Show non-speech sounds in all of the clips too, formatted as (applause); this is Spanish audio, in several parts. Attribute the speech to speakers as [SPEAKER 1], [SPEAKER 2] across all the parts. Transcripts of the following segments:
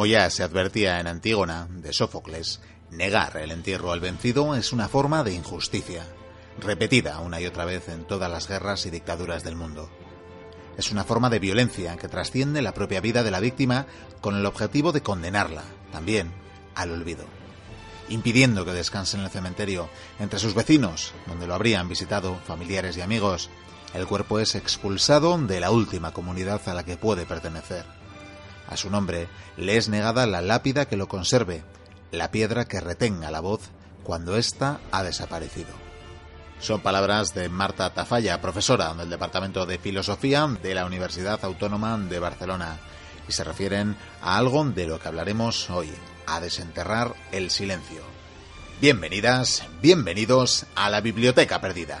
[SPEAKER 1] Como ya se advertía en Antígona, de Sófocles, negar el entierro al vencido es una forma de injusticia, repetida una y otra vez en todas las guerras y dictaduras del mundo. Es una forma de violencia que trasciende la propia vida de la víctima con el objetivo de condenarla, también, al olvido. Impidiendo que descanse en el cementerio, entre sus vecinos, donde lo habrían visitado familiares y amigos, el cuerpo es expulsado de la última comunidad a la que puede pertenecer a su nombre le es negada la lápida que lo conserve, la piedra que retenga la voz cuando ésta ha desaparecido. Son palabras de Marta Tafalla, profesora del Departamento de Filosofía de la Universidad Autónoma de Barcelona, y se refieren a algo de lo que hablaremos hoy, a desenterrar el silencio. Bienvenidas, bienvenidos a la Biblioteca Perdida.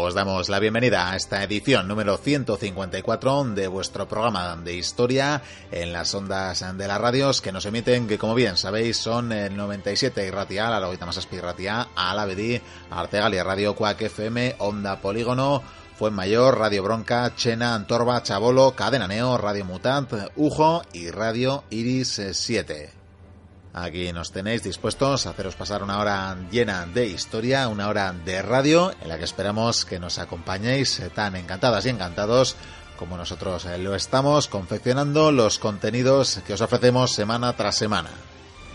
[SPEAKER 1] Os damos la bienvenida a esta edición número 154 de vuestro programa de historia en las ondas de las radios que nos emiten, que como bien sabéis son el 97 Irratia, la logita más Irratia, Alavedi, Artegalia Radio, Cuac FM, Onda Polígono, Fuenmayor, Radio Bronca, Chena, Antorba, Chabolo, Cadena Neo, Radio Mutant, Ujo y Radio Iris 7. Aquí nos tenéis dispuestos a haceros pasar una hora llena de historia, una hora de radio, en la que esperamos que nos acompañéis tan encantadas y encantados como nosotros lo estamos confeccionando los contenidos que os ofrecemos semana tras semana.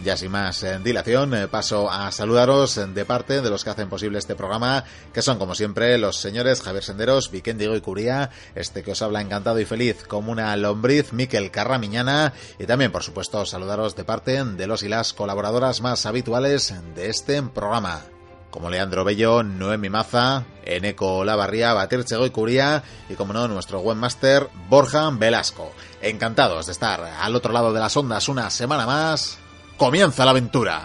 [SPEAKER 1] Ya sin más dilación, eh, paso a saludaros de parte de los que hacen posible este programa, que son como siempre los señores Javier Senderos, Diego y Curía, este que os habla encantado y feliz como una lombriz, Miquel Carramiñana, y también por supuesto saludaros de parte de los y las colaboradoras más habituales de este programa como Leandro Bello, Noemi Maza, Eneco Lavarría, Batirchego y Curía y como no nuestro webmaster Borja Velasco. Encantados de estar al otro lado de las ondas una semana más comienza la aventura.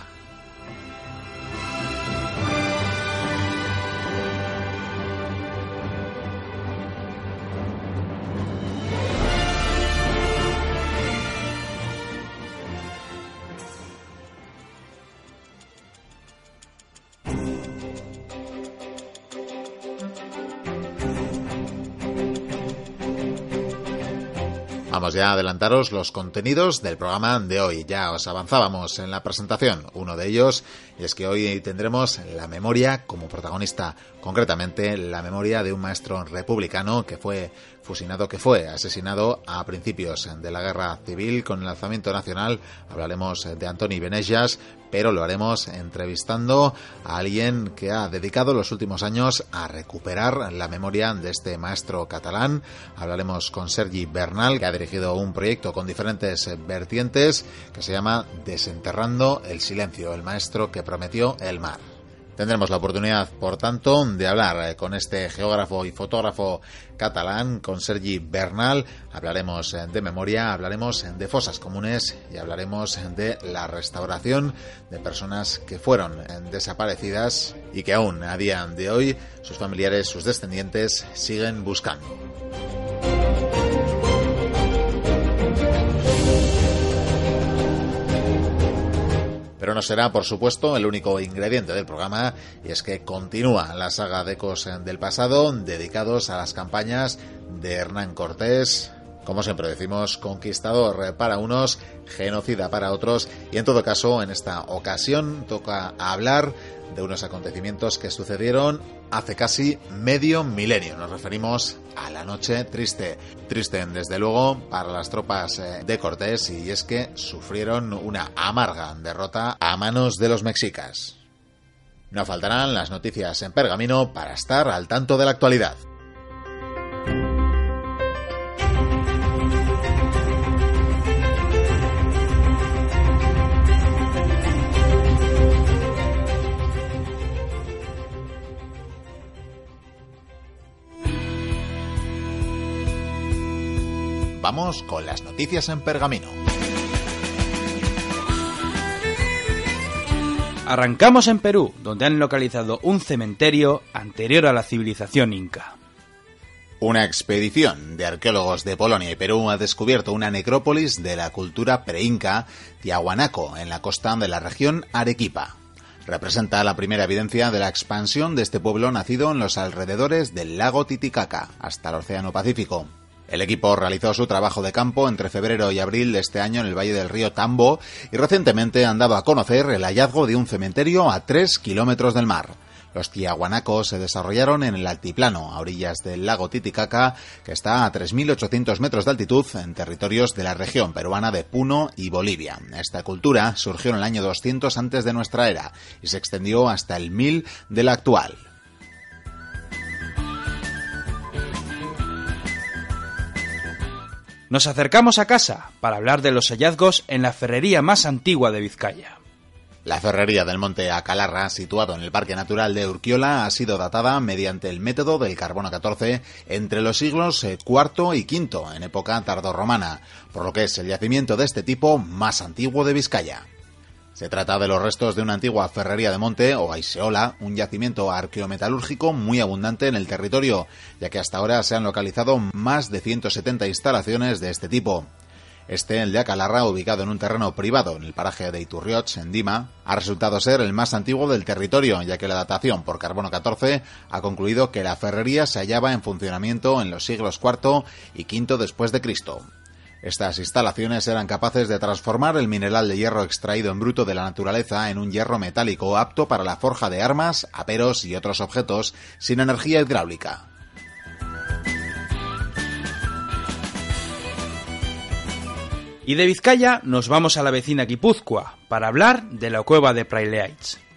[SPEAKER 1] Adelantaros los contenidos del programa de hoy. Ya os avanzábamos en la presentación. Uno de ellos es que hoy tendremos la memoria como protagonista, concretamente la memoria de un maestro republicano que fue fusilado, que fue asesinado a principios de la guerra civil con el alzamiento nacional. Hablaremos de Antoni Benejas, pero lo haremos entrevistando a alguien que ha dedicado los últimos años a recuperar la memoria de este maestro catalán. Hablaremos con Sergi Bernal, que ha dirigido un proyecto con diferentes vertientes que se llama Desenterrando el Silencio, el maestro que prometió el mar. Tendremos la oportunidad, por tanto, de hablar eh, con este geógrafo y fotógrafo catalán, con Sergi Bernal. Hablaremos eh, de memoria, hablaremos de fosas comunes y hablaremos de la restauración de personas que fueron eh, desaparecidas y que aún a día de hoy sus familiares, sus descendientes siguen buscando. Pero no será, por supuesto, el único ingrediente del programa, y es que continúa la saga de Ecos del pasado, dedicados a las campañas de Hernán Cortés, como siempre decimos, conquistador para unos, genocida para otros, y en todo caso, en esta ocasión toca hablar de unos acontecimientos que sucedieron hace casi medio milenio. Nos referimos a la noche triste. Triste, desde luego, para las tropas eh, de Cortés y es que sufrieron una amarga derrota a manos de los mexicas. No faltarán las noticias en pergamino para estar al tanto de la actualidad. Vamos con las noticias en pergamino.
[SPEAKER 2] Arrancamos en Perú, donde han localizado un cementerio anterior a la civilización inca.
[SPEAKER 1] Una expedición de arqueólogos de Polonia y Perú ha descubierto una necrópolis de la cultura preinca Tiahuanaco en la costa de la región Arequipa. Representa la primera evidencia de la expansión de este pueblo nacido en los alrededores del lago Titicaca hasta el Océano Pacífico. El equipo realizó su trabajo de campo entre febrero y abril de este año en el valle del río Tambo y recientemente han dado a conocer el hallazgo de un cementerio a 3 kilómetros del mar. Los tiahuanacos se desarrollaron en el altiplano, a orillas del lago Titicaca, que está a 3.800 metros de altitud en territorios de la región peruana de Puno y Bolivia. Esta cultura surgió en el año 200 antes de nuestra era y se extendió hasta el 1000 de la actual.
[SPEAKER 2] Nos acercamos a casa para hablar de los hallazgos en la ferrería más antigua de Vizcaya.
[SPEAKER 1] La ferrería del monte Acalarra, situado en el Parque Natural de Urquiola, ha sido datada mediante el método del carbono 14 entre los siglos IV eh, y V, en época tardorromana, por lo que es el yacimiento de este tipo más antiguo de Vizcaya. Se trata de los restos de una antigua ferrería de monte o aiseola, un yacimiento arqueometalúrgico muy abundante en el territorio, ya que hasta ahora se han localizado más de 170 instalaciones de este tipo. Este, el de Acalarra, ubicado en un terreno privado en el paraje de Iturrioch, en Dima, ha resultado ser el más antiguo del territorio, ya que la datación por carbono 14 ha concluido que la ferrería se hallaba en funcionamiento en los siglos IV y V después de Cristo. Estas instalaciones eran capaces de transformar el mineral de hierro extraído en bruto de la naturaleza en un hierro metálico apto para la forja de armas, aperos y otros objetos sin energía hidráulica.
[SPEAKER 2] Y de Vizcaya nos vamos a la vecina Guipúzcoa para hablar de la cueva de Praileaitz.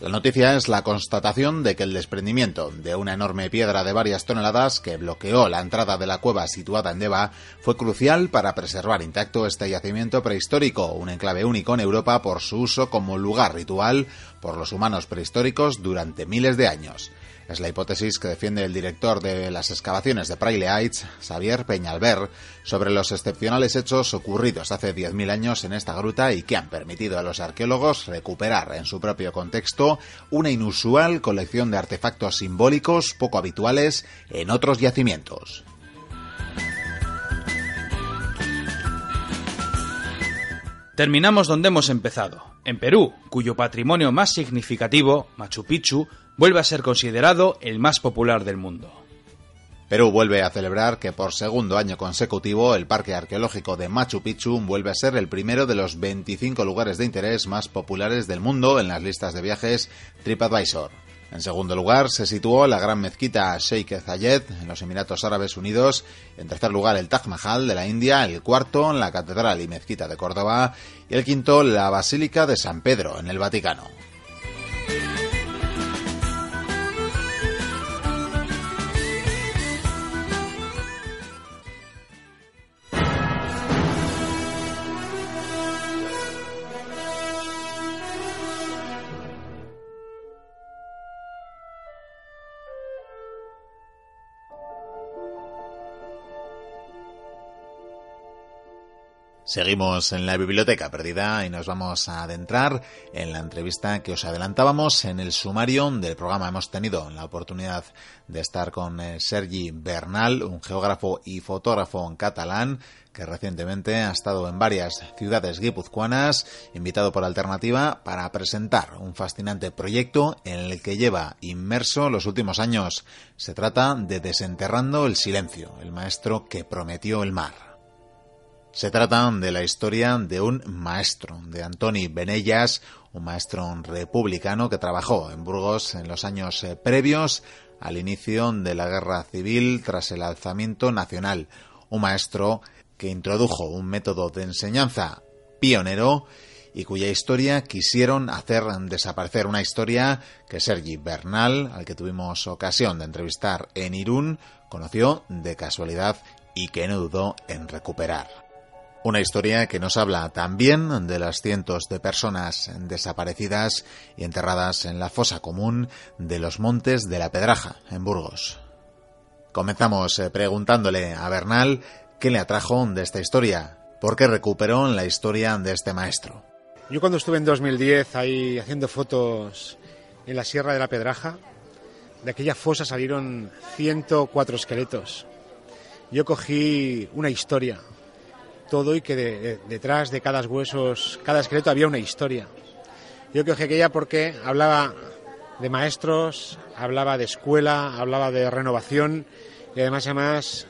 [SPEAKER 1] La noticia es la constatación de que el desprendimiento de una enorme piedra de varias toneladas que bloqueó la entrada de la cueva situada en Deva fue crucial para preservar intacto este yacimiento prehistórico, un enclave único en Europa por su uso como lugar ritual por los humanos prehistóricos durante miles de años. Es la hipótesis que defiende el director de las excavaciones de Praille Heights, Xavier Peñalver, sobre los excepcionales hechos ocurridos hace 10.000 años en esta gruta y que han permitido a los arqueólogos recuperar en su propio contexto una inusual colección de artefactos simbólicos poco habituales en otros yacimientos.
[SPEAKER 2] Terminamos donde hemos empezado, en Perú, cuyo patrimonio más significativo, Machu Picchu, vuelve a ser considerado el más popular del mundo.
[SPEAKER 1] Perú vuelve a celebrar que por segundo año consecutivo el Parque Arqueológico de Machu Picchu vuelve a ser el primero de los 25 lugares de interés más populares del mundo en las listas de viajes TripAdvisor. En segundo lugar se situó la gran mezquita Sheikh Zayed en los Emiratos Árabes Unidos. En tercer lugar el Taj Mahal de la India. El cuarto la Catedral y Mezquita de Córdoba. Y el quinto la Basílica de San Pedro en el Vaticano. Seguimos en la biblioteca perdida y nos vamos a adentrar en la entrevista que os adelantábamos en el sumario del programa. Hemos tenido la oportunidad de estar con eh, Sergi Bernal, un geógrafo y fotógrafo en catalán que recientemente ha estado en varias ciudades guipuzcoanas, invitado por Alternativa para presentar un fascinante proyecto en el que lleva inmerso los últimos años. Se trata de Desenterrando el Silencio, el maestro que prometió el mar. Se trata de la historia de un maestro, de Antoni Benellas, un maestro republicano que trabajó en Burgos en los años eh, previos al inicio de la guerra civil tras el alzamiento nacional. Un maestro que introdujo un método de enseñanza pionero y cuya historia quisieron hacer desaparecer. Una historia que Sergi Bernal, al que tuvimos ocasión de entrevistar en Irún, conoció de casualidad y que no dudó en recuperar. Una historia que nos habla también de las cientos de personas desaparecidas y enterradas en la fosa común de los Montes de la Pedraja, en Burgos. Comenzamos eh, preguntándole a Bernal qué le atrajo de esta historia, por qué recuperó la historia de este maestro.
[SPEAKER 3] Yo cuando estuve en 2010 ahí haciendo fotos en la Sierra de la Pedraja, de aquella fosa salieron 104 esqueletos. Yo cogí una historia, todo y que detrás de cada huesos, cada esqueleto había una historia. Yo cogí aquella porque hablaba de maestros, hablaba de escuela, hablaba de renovación y además además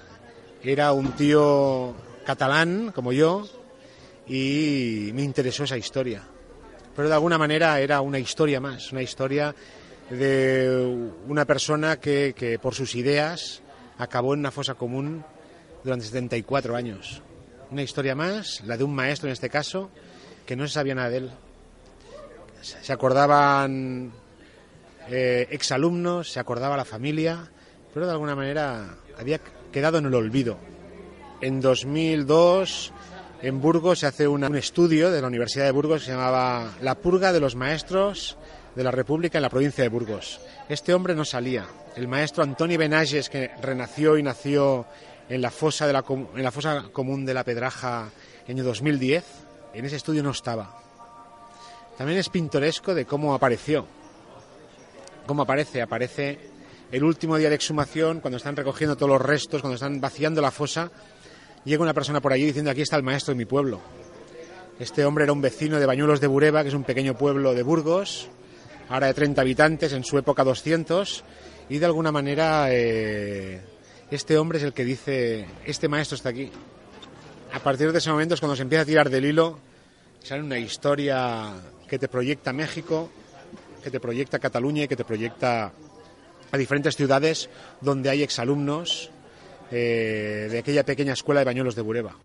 [SPEAKER 3] era un tío catalán como yo y me interesó esa historia. Pero de alguna manera era una historia más, una historia de una persona que, que por sus ideas acabó en una fosa común durante 74 años. Una historia más, la de un maestro en este caso, que no se sabía nada de él. Se acordaban eh, exalumnos, se acordaba la familia, pero de alguna manera había quedado en el olvido. En 2002, en Burgos, se hace un estudio de la Universidad de Burgos que se llamaba La purga de los maestros de la República en la provincia de Burgos. Este hombre no salía. El maestro Antoni Benages, que renació y nació en la fosa, de la, en la fosa común de la Pedraja en el 2010, en ese estudio no estaba. También es pintoresco de cómo apareció. ¿Cómo aparece? Aparece el último día de exhumación, cuando están recogiendo todos los restos, cuando están vaciando la fosa, llega una persona por allí diciendo aquí está el maestro de mi pueblo. Este hombre era un vecino de Bañuelos de Bureba, que es un pequeño pueblo de Burgos, ahora de 30 habitantes, en su época 200, y de alguna manera eh, este hombre es el que dice, este maestro está aquí. A partir de ese momento es cuando se empieza a tirar del hilo, sale una historia que te proyecta México, que te proyecta Cataluña y que te proyecta a diferentes ciudades donde hay exalumnos eh, de aquella pequeña escuela de bañuelos de Bureba.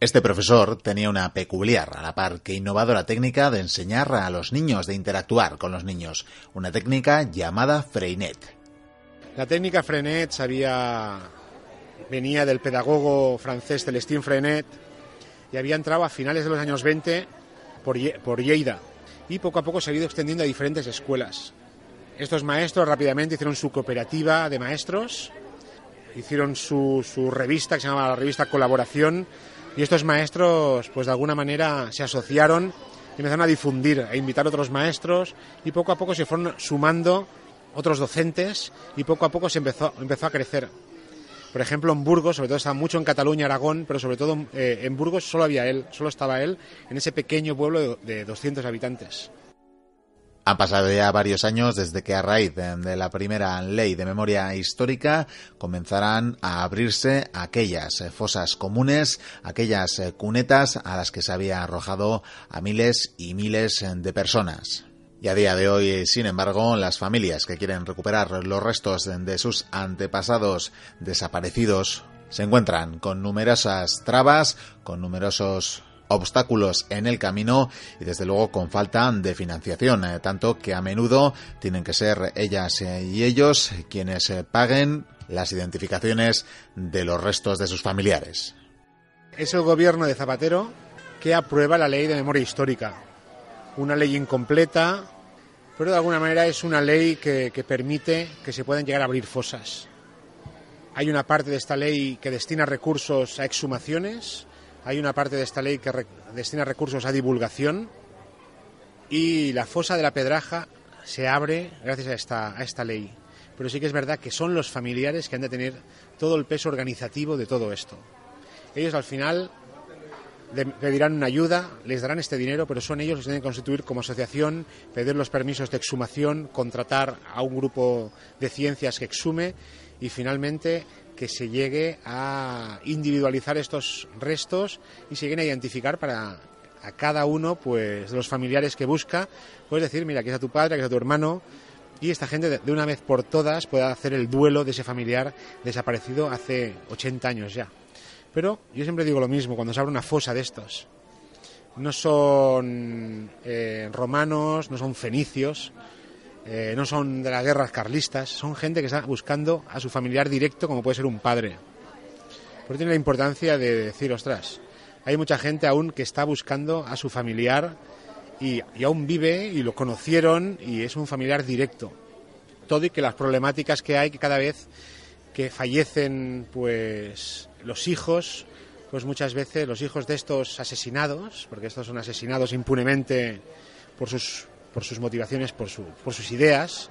[SPEAKER 1] Este profesor tenía una peculiar, a la par que innovadora técnica de enseñar a los niños, de interactuar con los niños, una técnica llamada Freinet.
[SPEAKER 3] La técnica Freinet venía del pedagogo francés Celestin Freinet y había entrado a finales de los años 20 por, por Lleida y poco a poco se ha ido extendiendo a diferentes escuelas. Estos maestros rápidamente hicieron su cooperativa de maestros, hicieron su, su revista que se llama la revista Colaboración y estos maestros, pues de alguna manera se asociaron y empezaron a difundir, a invitar a otros maestros y poco a poco se fueron sumando otros docentes y poco a poco se empezó, empezó a crecer. Por ejemplo, en Burgos, sobre todo estaba mucho en Cataluña, Aragón, pero sobre todo eh, en Burgos solo había él, solo estaba él en ese pequeño pueblo de, de 200 habitantes.
[SPEAKER 1] Han pasado ya varios años desde que a raíz de la primera ley de memoria histórica comenzarán a abrirse aquellas fosas comunes, aquellas cunetas a las que se había arrojado a miles y miles de personas. Y a día de hoy, sin embargo, las familias que quieren recuperar los restos de sus antepasados desaparecidos se encuentran con numerosas trabas, con numerosos obstáculos en el camino y desde luego con falta de financiación, eh, tanto que a menudo tienen que ser ellas eh, y ellos quienes eh, paguen las identificaciones de los restos de sus familiares.
[SPEAKER 3] Es el gobierno de Zapatero que aprueba la ley de memoria histórica, una ley incompleta, pero de alguna manera es una ley que, permite que se puedan llegar a abrir fosas. Hay una parte de esta ley que destina recursos a exhumaciones, hay una parte de esta ley que destina recursos a divulgación y la fosa de la Pedraja se abre gracias a esta, a esta ley. Pero sí que es verdad que son los familiares que han de tener todo el peso organizativo de todo esto. Ellos al final pedirán una ayuda, les darán este dinero, pero son ellos los que tienen que constituir como asociación, pedir los permisos de exhumación, contratar a un grupo de ciencias que exhume y finalmente que se llegue a individualizar estos restos y se lleguen a identificar para a cada uno pues de los familiares que busca, puedes decir, mira, aquí está tu padre, aquí está tu hermano, y esta gente de una vez por todas pueda hacer el duelo de ese familiar desaparecido hace 80 años ya. Pero yo siempre digo lo mismo cuando se abre una fosa de estos. No son eh, romanos, no son fenicios, eh, no son de las guerras carlistas, son gente que está buscando a su familiar directo como puede ser un padre. Por eso tiene la importancia de decir, ostras, hay mucha gente aún que está buscando a su familiar y, aún vive y lo conocieron y es un familiar directo. Todo y que las problemáticas que hay, que cada vez que fallecen pues los hijos, pues muchas veces los hijos de estos asesinados, porque estos son asesinados impunemente por sus, por sus motivaciones, por, su, por sus ideas,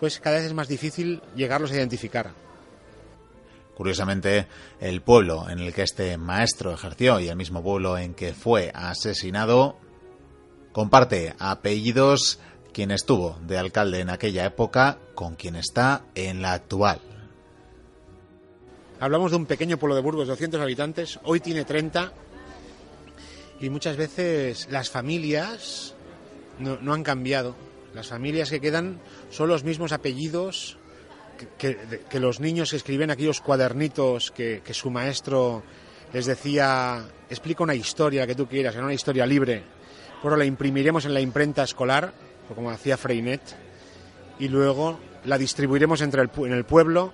[SPEAKER 3] pues cada vez es más difícil llegarlos a identificar.
[SPEAKER 1] Curiosamente, el pueblo en el que este maestro ejerció y el mismo pueblo en que fue asesinado comparte apellidos quien estuvo de alcalde en aquella época con quien está en la actual.
[SPEAKER 3] Hablamos de un pequeño pueblo de Burgos, 200 habitantes, hoy tiene 30 y muchas veces las familias no, han cambiado. Las familias que quedan son los mismos apellidos que, los niños que escriben aquellos cuadernitos que, que, su maestro les decía, explica una historia que tú quieras, una historia libre, pero la imprimiremos en la imprenta escolar, como hacía Freinet, y luego la distribuiremos entre el, en el pueblo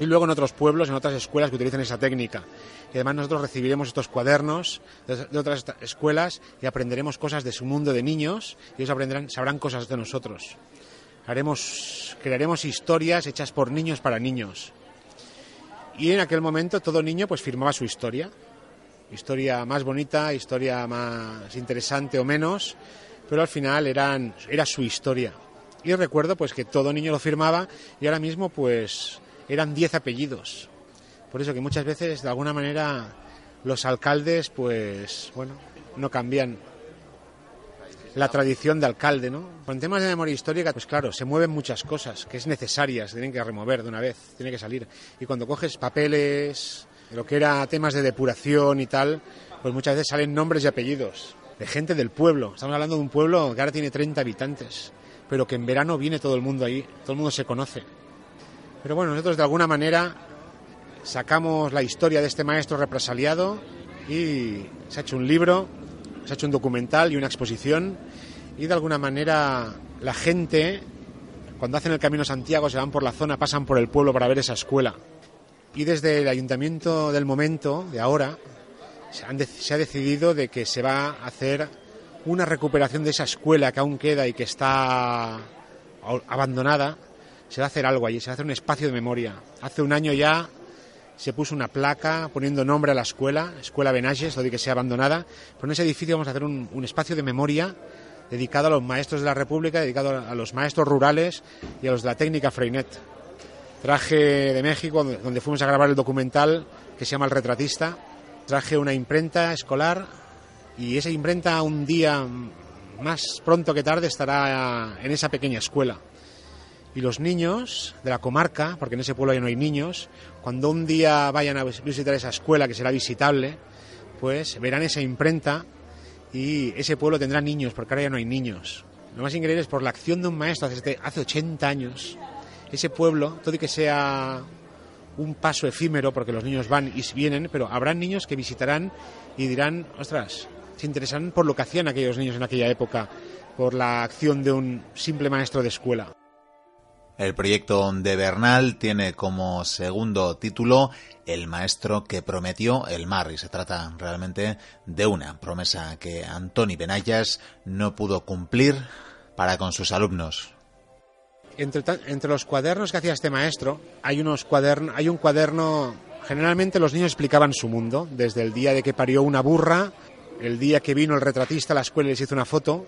[SPEAKER 3] y luego en otros pueblos, en otras escuelas que utilicen esa técnica. Y además nosotros recibiremos estos cuadernos de, otras escuelas y aprenderemos cosas de su mundo de niños y ellos aprenderán, sabrán cosas de nosotros. Haremos, crearemos historias hechas por niños para niños. Y en aquel momento todo niño pues firmaba su historia. Historia más bonita, historia más interesante o menos, pero al final eran, era su historia. Y recuerdo pues que todo niño lo firmaba y ahora mismo pues eran 10 apellidos. Por eso que muchas veces de alguna manera los alcaldes pues bueno, no cambian la tradición de alcalde, ¿no? Con temas de memoria histórica, pues claro, se mueven muchas cosas que es necesarias, tienen que remover de una vez, tiene que salir. Y cuando coges papeles, lo que era temas de depuración y tal, pues muchas veces salen nombres y apellidos de gente del pueblo. Estamos hablando de un pueblo que ahora tiene 30 habitantes, pero que en verano viene todo el mundo ahí, todo el mundo se conoce. Pero bueno, nosotros de alguna manera sacamos la historia de este maestro represaliado y se ha hecho un libro se ha hecho un documental y una exposición y de alguna manera la gente, cuando hacen el Camino Santiago, se van por la zona, pasan por el pueblo para ver esa escuela. Y desde el ayuntamiento del momento, de ahora, se, se ha decidido de que se va a hacer una recuperación de esa escuela que aún queda y que está abandonada. Se va a hacer algo allí, se va a hacer un espacio de memoria. Hace un año ya se puso una placa poniendo nombre a la escuela, Escuela Benages, lo de que sea abandonada. Pero en ese edificio vamos a hacer un, un, espacio de memoria dedicado a los maestros de la República, dedicado a los maestros rurales y a los de la técnica Freinet. Traje de México, donde fuimos a grabar el documental que se llama El Retratista. Traje una imprenta escolar y esa imprenta un día más pronto que tarde estará en esa pequeña escuela. Y los niños de la comarca, porque en ese pueblo ya no hay niños, cuando un día vayan a visitar esa escuela que será visitable, pues verán esa imprenta y ese pueblo tendrá niños, porque ahora ya no hay niños. Lo más increíble es por la acción de un maestro hace, hace 80 años, ese pueblo, todo y que sea un paso efímero, porque los niños van y vienen, pero habrá niños que visitarán y dirán, ostras, se interesarán por lo que hacían aquellos niños en aquella época, por la acción de un simple maestro de escuela.
[SPEAKER 1] El proyecto de Bernal tiene como segundo título El maestro que prometió el mar y se trata realmente de una promesa que Antoni Benayas no pudo cumplir para con sus alumnos.
[SPEAKER 3] Entre, los cuadernos que hacía este maestro hay, unos cuadernos, hay un cuaderno, generalmente los niños explicaban su mundo, desde el día de que parió una burra, el día que vino el retratista a la escuela y les hizo una foto,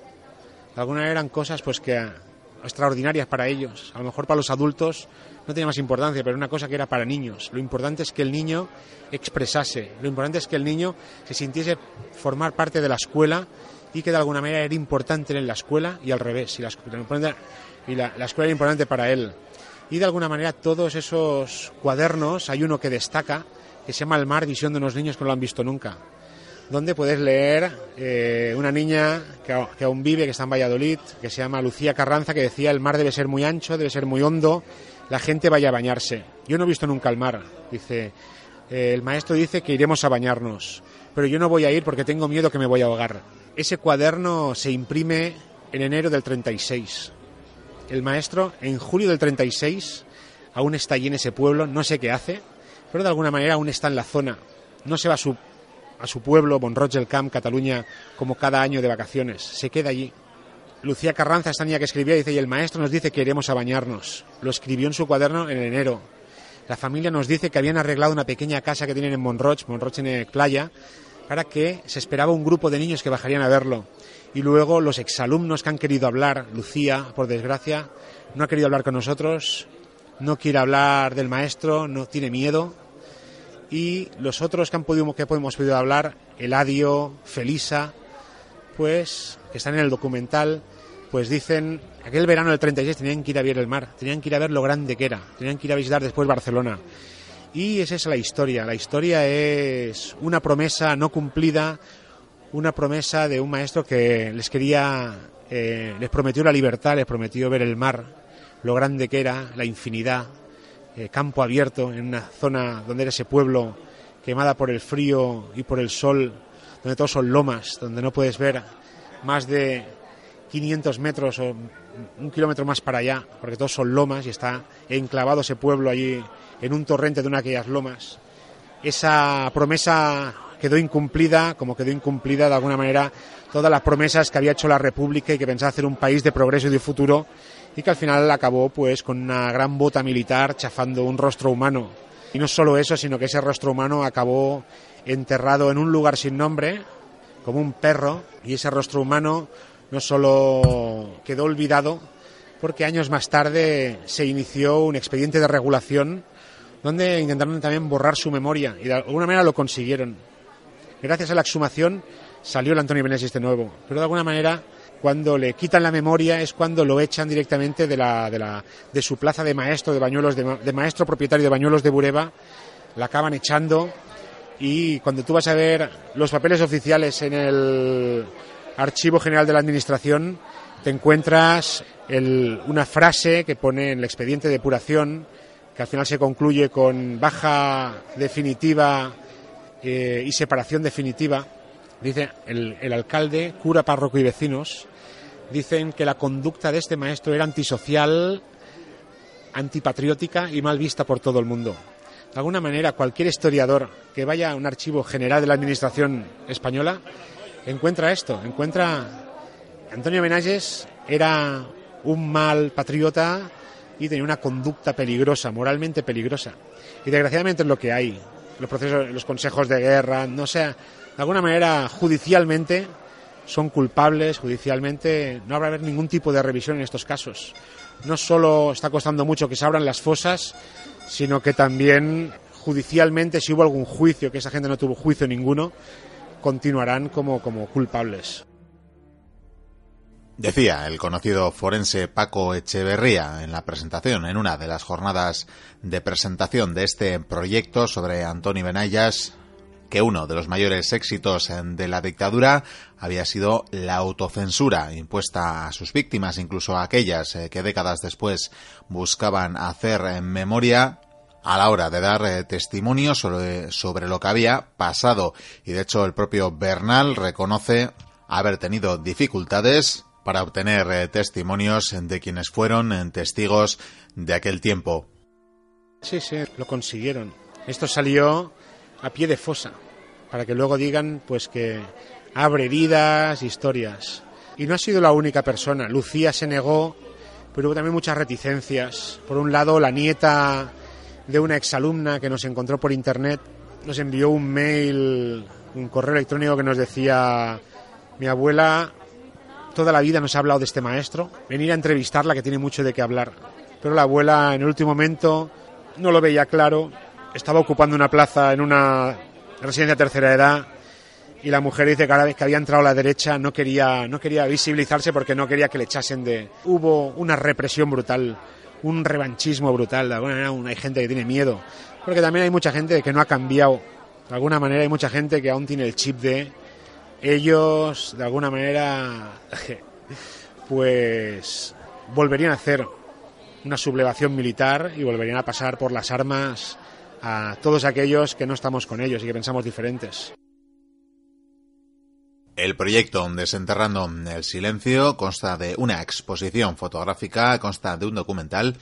[SPEAKER 3] algunas eran cosas pues que extraordinarias para ellos. A lo mejor para los adultos no tenía más importancia, pero una cosa que era para niños. Lo importante es que el niño expresase, lo importante es que el niño se sintiese formar parte de la escuela y que de alguna manera era importante en la escuela y al revés. Y la, la escuela era importante para él. Y de alguna manera todos esos cuadernos, hay uno que destaca, que se llama El mar, visión de unos niños que no lo han visto nunca donde puedes leer eh, una niña que, aún vive, que está en Valladolid, que se llama Lucía Carranza, que decía el mar debe ser muy ancho, debe ser muy hondo, la gente vaya a bañarse. Yo no he visto nunca el mar, dice. Eh, el maestro dice que iremos a bañarnos, pero yo no voy a ir porque tengo miedo que me voy a ahogar. Ese cuaderno se imprime en enero del 36. El maestro, en julio del 36, aún está allí en ese pueblo, no sé qué hace, pero de alguna manera aún está en la zona. No se va a su a su pueblo, Bonroig del Camp, Cataluña, como cada año de vacaciones. Se queda allí. Lucía Carranza, esta niña que escribía, dice, y el maestro nos dice que iremos a bañarnos. Lo escribió en su cuaderno en enero. La familia nos dice que habían arreglado una pequeña casa que tienen en Monroch, Monroch tiene playa, para que se esperaba un grupo de niños que bajarían a verlo. Y luego los exalumnos que han querido hablar, Lucía, por desgracia, no ha querido hablar con nosotros, no quiere hablar del maestro, no tiene miedo. Y los otros que, han podido, que hemos podido hablar, Eladio, Felisa, pues que están en el documental, pues dicen, aquel verano del 36 tenían que ir a ver el mar, tenían que ir a ver lo grande que era, tenían que ir a visitar después Barcelona. Y esa es la historia. La historia es una promesa no cumplida, una promesa de un maestro que les quería, eh, les prometió la libertad, les prometió ver el mar, lo grande que era, la infinidad, eh, campo abierto en una zona donde era ese pueblo quemada por el frío y por el sol, donde todos son lomas, donde no puedes ver más de 500 metros o un kilómetro más para allá, porque todos son lomas y está enclavado ese pueblo allí en un torrente de una de aquellas lomas. Esa promesa quedó incumplida, como quedó incumplida de alguna manera todas las promesas que había hecho la República y que pensaba hacer un país de progreso y de futuro y que al final acabó pues con una gran bota militar chafando un rostro humano. Y no solo eso, sino que ese rostro humano acabó enterrado en un lugar sin nombre, como un perro, y ese rostro humano no solo quedó olvidado, porque años más tarde se inició un expediente de regulación donde intentaron también borrar su memoria y de alguna manera lo consiguieron. Gracias a la exhumación salió el Antonio Benesis de nuevo, pero de alguna manera cuando le quitan la memoria es cuando lo echan directamente de, la, de, la, de su plaza de maestro de Bañuelos, de, maestro propietario de Bañuelos de Bureba, la acaban echando y cuando tú vas a ver los papeles oficiales en el Archivo General de la Administración, te encuentras el, una frase que pone en el expediente de depuración, que al final se concluye con baja definitiva eh, y separación definitiva. Dice el, el alcalde, cura, párroco y vecinos, dicen que la conducta de este maestro era antisocial, antipatriótica y mal vista por todo el mundo. De alguna manera, cualquier historiador que vaya a un archivo general de la Administración española encuentra esto, encuentra Antonio Benages era un mal patriota y tenía una conducta peligrosa, moralmente peligrosa. Y desgraciadamente es lo que hay. Los procesos, los consejos de guerra, no sé, de alguna manera judicialmente son culpables, judicialmente no habrá haber ningún tipo de revisión en estos casos. No solo está costando mucho que se abran las fosas, sino que también judicialmente, si hubo algún juicio, que esa gente no tuvo juicio ninguno, continuarán como, como culpables.
[SPEAKER 1] Decía el conocido forense Paco Echeverría en la presentación, en una de las jornadas de presentación de este proyecto sobre Antoni Benayas, que uno de los mayores éxitos de la dictadura había sido la autocensura impuesta a sus víctimas, incluso a aquellas que décadas después buscaban hacer memoria a la hora de dar eh, testimonio sobre, lo que había pasado. Y de hecho el propio Bernal reconoce haber tenido dificultades para obtener eh, testimonios de quienes fueron eh, testigos de aquel tiempo.
[SPEAKER 3] Sí, sí, lo consiguieron. Esto salió a pie de fosa, para que luego digan pues que abre heridas, historias. Y no ha sido la única persona. Lucía se negó, pero hubo también muchas reticencias. Por un lado, la nieta de una exalumna que nos encontró por internet nos envió un mail, un correo electrónico que nos decía mi abuela toda la vida nos ha hablado de este maestro, venir a entrevistarla que tiene mucho de qué hablar. Pero la abuela en el último momento no lo veía claro, estaba ocupando una plaza en una residencia de tercera edad y la mujer dice que cada vez que había entrado a la derecha no quería, no quería visibilizarse porque no quería que le echasen de... Hubo una represión brutal un revanchismo brutal. De alguna manera hay gente que tiene miedo. Porque también hay mucha gente que no ha cambiado. De alguna manera hay mucha gente que aún tiene el chip de ellos, de alguna manera, (laughs) pues volverían a hacer una sublevación militar y volverían a pasar por las armas a todos aquellos que no estamos con ellos y que pensamos diferentes.
[SPEAKER 1] El proyecto Desenterrando el Silencio consta de una exposición fotográfica, consta de un documental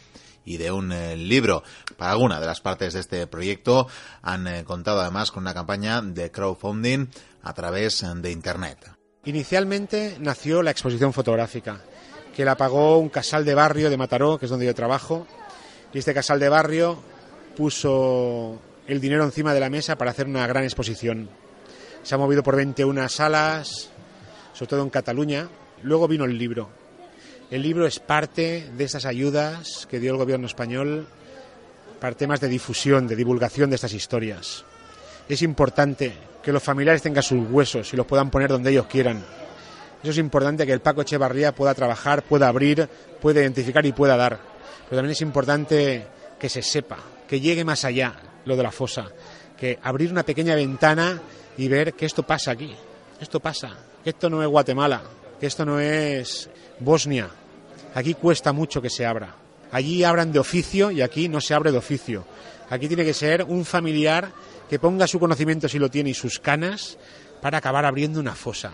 [SPEAKER 1] y de un eh, libro. Para alguna de las partes de este proyecto han eh, contado además con una campaña de crowdfunding a través de Internet.
[SPEAKER 3] Inicialmente nació la exposición fotográfica, que la pagó un casal de barrio de Mataró, que es donde yo trabajo. Y este casal de barrio puso el dinero encima de la mesa para hacer una gran exposición. Se ha movido por 21 salas, sobre todo en Cataluña. Luego vino el libro. El libro es parte de esas ayudas que dio el gobierno español para temas de difusión, de divulgación de estas historias. Es importante que los familiares tengan sus huesos y los puedan poner donde ellos quieran. Eso es importante que el Paco Echevarría pueda trabajar, pueda abrir, pueda identificar y pueda dar. Pero también es importante que se sepa, que llegue más allá lo de la fosa, que abrir una pequeña ventana y ver que esto pasa aquí, esto pasa, que esto no es Guatemala, que esto no es Bosnia. Aquí cuesta mucho que se abra. Allí abran de oficio y aquí no se abre de oficio. Aquí tiene que ser un familiar que ponga su conocimiento si lo tiene y sus canas para acabar abriendo una fosa.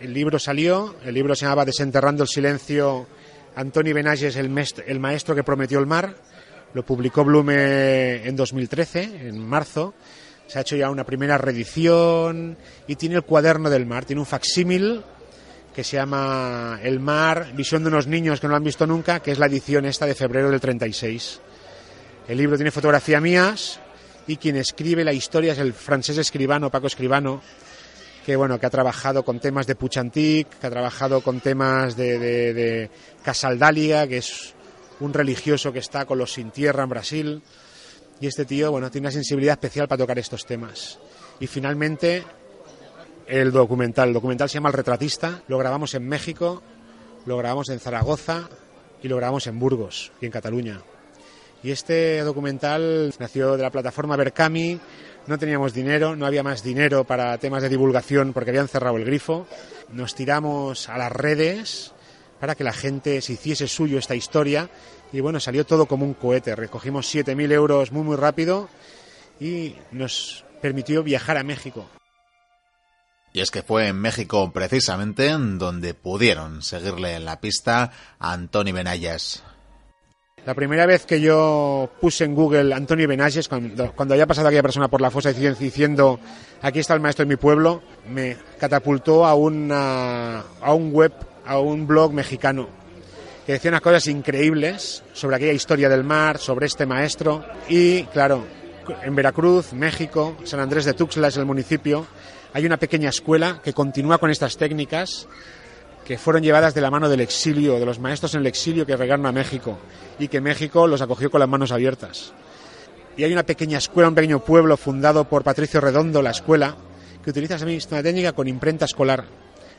[SPEAKER 3] El libro salió, el libro se llamaba Desenterrando el silencio, Antoni Benages, el, el maestro que prometió el mar. Lo publicó Blume en 2013, en marzo. Se ha hecho ya una primera reedición y tiene el cuaderno del mar, tiene un facsímil que se llama El mar, visión de unos niños que no lo han visto nunca, que es la edición esta de febrero del 36. El libro tiene fotografía mías y quien escribe la historia es el francés escribano, Paco Escribano, que bueno, que ha trabajado con temas de Puchantic, que ha trabajado con temas de, de, de Casaldáliga, que es un religioso que está con los sin tierra en Brasil. Y este tío, bueno, tiene una sensibilidad especial para tocar estos temas. Y finalmente, el documental. El documental se llama El Retratista. Lo grabamos en México, lo grabamos en Zaragoza y lo grabamos en Burgos y en Cataluña. Y este documental nació de la plataforma Berkami. No teníamos dinero, no había más dinero para temas de divulgación porque habían cerrado el grifo. Nos tiramos a las redes para que la gente se hiciese suyo esta historia y bueno, salió todo como un cohete. Recogimos 7.000 euros muy muy rápido y nos permitió viajar a México.
[SPEAKER 1] Y es que fue en México precisamente donde pudieron seguirle en la pista a Antoni Benayas.
[SPEAKER 3] La primera vez que yo puse en Google Antonio Benayes, cuando, cuando había pasado aquella persona por la fosa diciendo aquí está el maestro de mi pueblo, me catapultó a, una, a un web, a un blog mexicano, que decía unas cosas increíbles sobre aquella historia del mar, sobre este maestro. Y claro, en Veracruz, México, San Andrés de Tuxtla es el municipio, hay una pequeña escuela que continúa con estas técnicas que fueron llevadas de la mano del exilio, de los maestros en el exilio que regaron a México y que México los acogió con las manos abiertas. Y hay una pequeña escuela, un pequeño pueblo fundado por Patricio Redondo, la escuela, que utiliza esa misma técnica con imprenta escolar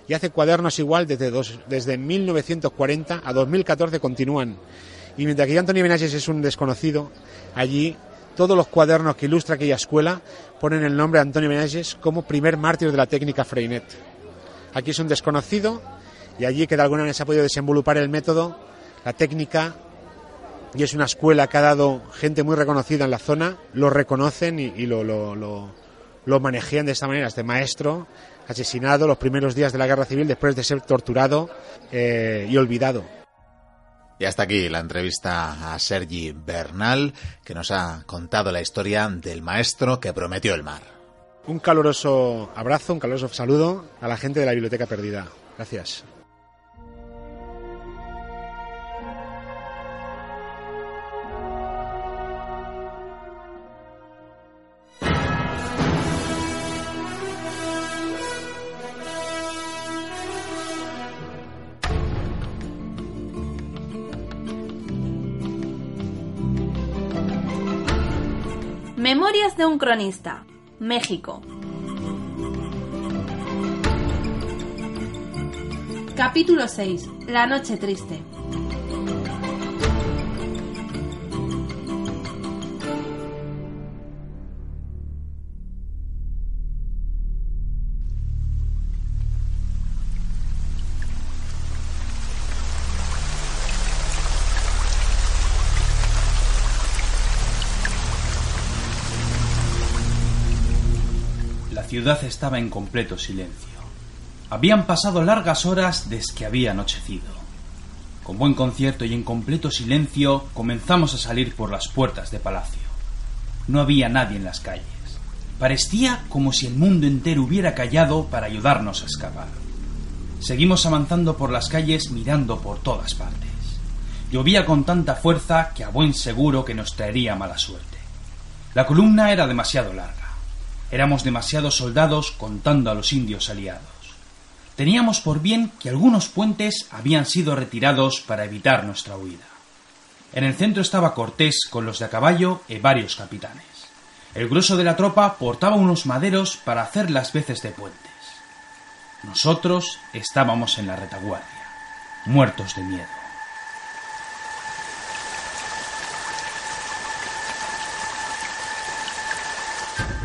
[SPEAKER 3] y hace cuadernos igual desde, dos, desde 1940 a 2014 continúan. Y mientras que Antonio Benages es un desconocido, allí todos los cuadernos que ilustra aquella escuela ponen el nombre de Antonio Benages como primer mártir de la técnica Freinet. Aquí es un desconocido y allí que de alguna manera se ha podido desenvolupar el método, la técnica, y es una escuela que ha dado gente muy reconocida en la zona, lo reconocen y, y lo, lo, lo, lo, manejan de esta manera, este maestro asesinado los primeros días de la guerra civil después de ser torturado eh, y olvidado.
[SPEAKER 1] Y hasta aquí la entrevista a Sergi Bernal, que nos ha contado la historia del maestro que prometió el mar.
[SPEAKER 3] Un caluroso abrazo, un caluroso saludo a la gente de la Biblioteca Perdida. Gracias.
[SPEAKER 4] Memorias de un cronista. México. Capítulo 6. La noche triste.
[SPEAKER 2] Ciudad estaba en completo silencio. Habían pasado largas horas desde que había anochecido. Con buen concierto y en completo silencio comenzamos a salir por las puertas de palacio. No había nadie en las calles. Parecía como si el mundo entero hubiera callado para ayudarnos a escapar. Seguimos avanzando por las calles mirando por todas partes. Llovía con tanta fuerza que a buen seguro que nos traería mala suerte. La columna era demasiado larga. Éramos demasiados soldados contando a los indios aliados. Teníamos por bien que algunos puentes habían sido retirados para evitar nuestra huida. En el centro estaba Cortés con los de a caballo y varios capitanes. El grueso de la tropa portaba unos maderos para hacer las veces de puentes. Nosotros estábamos en la retaguardia, muertos de miedo.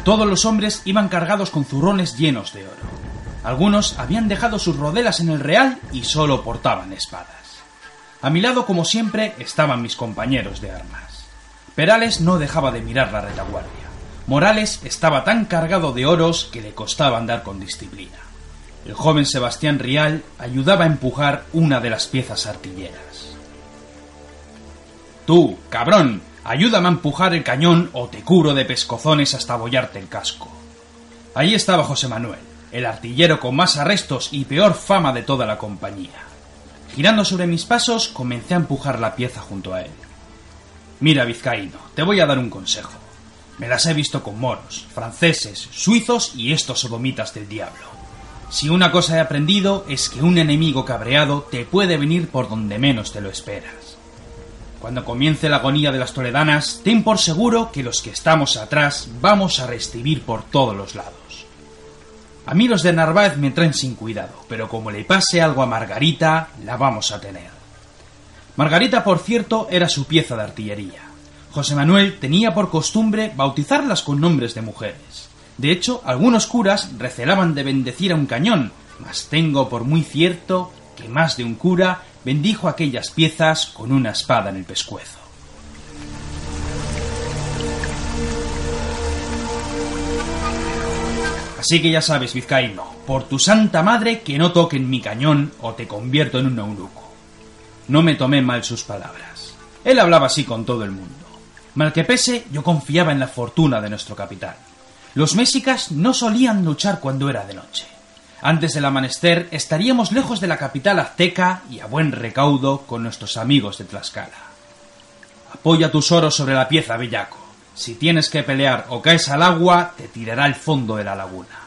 [SPEAKER 2] Todos los hombres iban cargados con zurrones llenos de oro. Algunos habían dejado sus rodelas en el real y solo portaban espadas. A mi lado, como siempre, estaban mis compañeros de armas. Perales no dejaba de mirar la retaguardia. Morales estaba tan cargado de oros que le costaba andar con disciplina. El joven Sebastián Rial ayudaba a empujar una de las piezas artilleras. Tú, cabrón, ayúdame a empujar el cañón o te curo de pescozones hasta abollarte el casco. Allí estaba José Manuel, el artillero con más arrestos y peor fama de toda la compañía. Girando sobre mis pasos, comencé a empujar la pieza junto a él. Mira, vizcaíno, te voy a dar un consejo. Me las he visto con moros, franceses, suizos y estos sodomitas del diablo. Si una cosa he aprendido es que un enemigo cabreado te puede venir por donde menos te lo esperas. Cuando comience la agonía de las toledanas, ten por seguro que los que estamos atrás vamos a recibir por todos los lados. A mí los de Narváez me traen sin cuidado, pero como le pase algo a Margarita, la vamos a tener. Margarita, por cierto, era su pieza de artillería. José Manuel tenía por costumbre bautizarlas con nombres de mujeres. De hecho, algunos curas recelaban de bendecir a un cañón, mas tengo por muy cierto que más de un cura bendijo aquellas piezas con una espada en el pescuezo. Así que ya sabes, vizcaíno, por tu santa madre que no toquen mi cañón o te convierto en un eunuco. No me tomé mal sus palabras. Él hablaba así con todo el mundo. Mal que pese, yo confiaba en la fortuna de nuestro capitán. Los mexicas no solían luchar cuando era de noche. Antes del amanecer estaríamos lejos de la capital azteca y a buen recaudo con nuestros amigos de Tlaxcala. Apoya tus oros sobre la pieza, bellaco. Si tienes que pelear o caes al agua, te tirará al fondo de la laguna.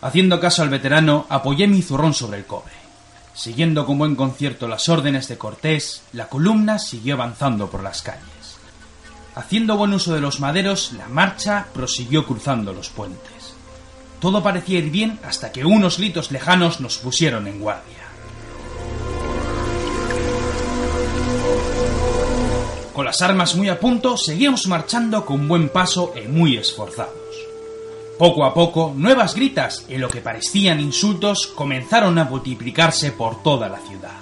[SPEAKER 2] Haciendo caso al veterano, apoyé mi zurrón sobre el cobre. Siguiendo con buen concierto las órdenes de Cortés, la columna siguió avanzando por las calles. Haciendo buen uso de los maderos, la marcha prosiguió cruzando los puentes. Todo parecía ir bien hasta que unos gritos lejanos nos pusieron en guardia. Con las armas muy a punto, seguíamos marchando con buen paso y muy esforzados. Poco a poco, nuevas gritas y lo que parecían insultos comenzaron a multiplicarse por toda la ciudad.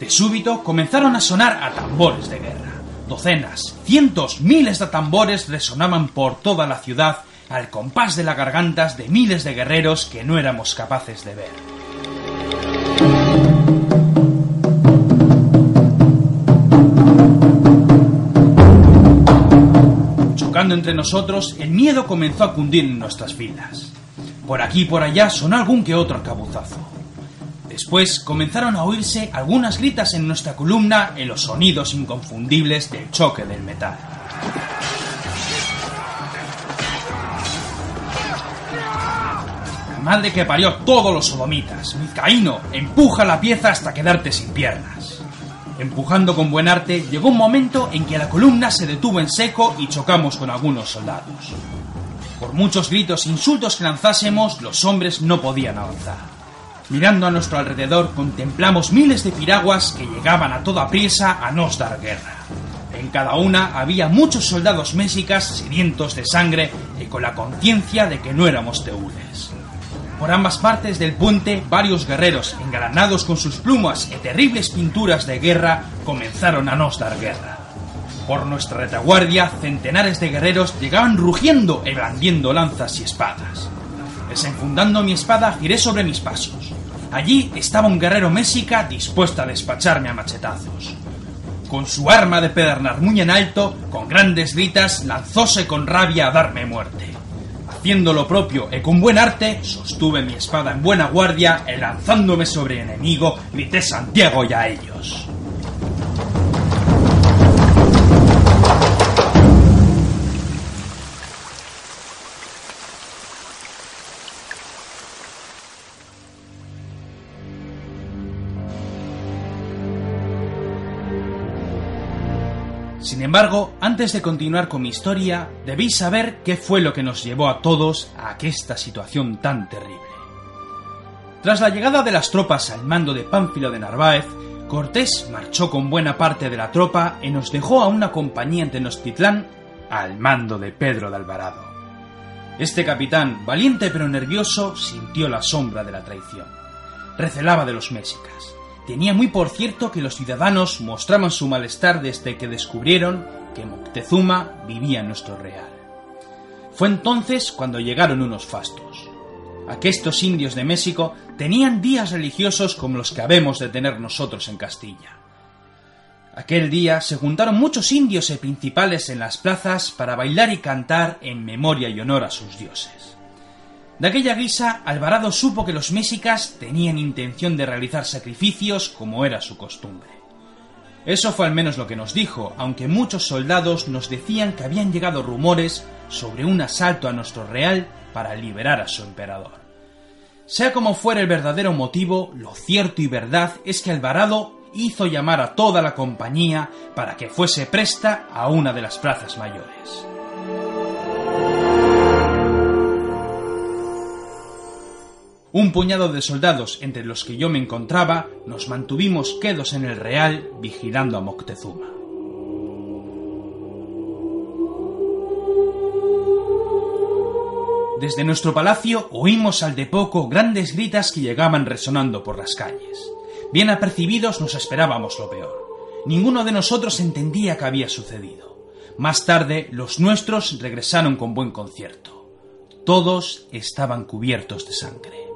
[SPEAKER 2] De súbito comenzaron a sonar a tambores de guerra. Docenas, cientos, miles de tambores resonaban por toda la ciudad al compás de las gargantas de miles de guerreros que no éramos capaces de ver. Chocando entre nosotros, el miedo comenzó a cundir en nuestras filas. Por aquí y por allá sonó algún que otro arcabuzazo. Después comenzaron a oírse algunas gritas en nuestra columna en los sonidos inconfundibles del choque del metal. Madre que parió todos los sodomitas. Vizcaíno, empuja la pieza hasta quedarte sin piernas. Empujando con buen arte, llegó un momento en que la columna se detuvo en seco y chocamos con algunos soldados. Por muchos gritos e insultos que lanzásemos, los hombres no podían avanzar. Mirando a nuestro alrededor, contemplamos miles de piraguas que llegaban a toda prisa a nos dar guerra. En cada una había muchos soldados mexicas sedientos de sangre y con la conciencia de que no éramos teules. Por ambas partes del puente, varios guerreros, engranados con sus plumas y terribles pinturas de guerra, comenzaron a nos dar guerra. Por nuestra retaguardia, centenares de guerreros llegaban rugiendo y blandiendo lanzas y espadas. Desenfundando mi espada, giré sobre mis pasos. Allí estaba un guerrero méxica dispuesto a despacharme a machetazos. Con su arma de pedernar muy en alto, con grandes gritas, lanzóse con rabia a darme muerte. Haciendo lo propio y con buen arte, sostuve mi espada en buena guardia y lanzándome sobre enemigo, grité Santiago y a ellos. Sin embargo, antes de continuar con mi historia, debéis saber qué fue lo que nos llevó a todos a esta situación tan terrible. Tras la llegada de las tropas al mando de Pánfilo de Narváez, Cortés marchó con buena parte de la tropa y nos dejó a una compañía en Tenochtitlán al mando de Pedro de Alvarado. Este capitán, valiente pero nervioso, sintió la sombra de la traición. Recelaba de los mexicas. Tenía muy por cierto que los ciudadanos mostraban su malestar desde que descubrieron que Moctezuma vivía en nuestro real. Fue entonces cuando llegaron unos fastos. Aquestos indios de México tenían días religiosos como los que habemos de tener nosotros en Castilla. Aquel día se juntaron muchos indios y principales en las plazas para bailar y cantar en memoria y honor a sus dioses. De aquella guisa, Alvarado supo que los mexicas tenían intención de realizar sacrificios como era su costumbre. Eso fue al menos lo que nos dijo, aunque muchos soldados nos decían que habían llegado rumores sobre un asalto a nuestro real para liberar a su emperador. Sea como fuera el verdadero motivo, lo cierto y verdad es que Alvarado hizo llamar a toda la compañía para que fuese presta a una de las plazas mayores. Un puñado de soldados, entre los que yo me encontraba, nos mantuvimos quedos en el Real vigilando a Moctezuma. Desde nuestro palacio oímos al de poco grandes gritas que llegaban resonando por las calles. Bien apercibidos nos esperábamos lo peor. Ninguno de nosotros entendía qué había sucedido. Más tarde, los nuestros regresaron con buen concierto. Todos estaban cubiertos de sangre.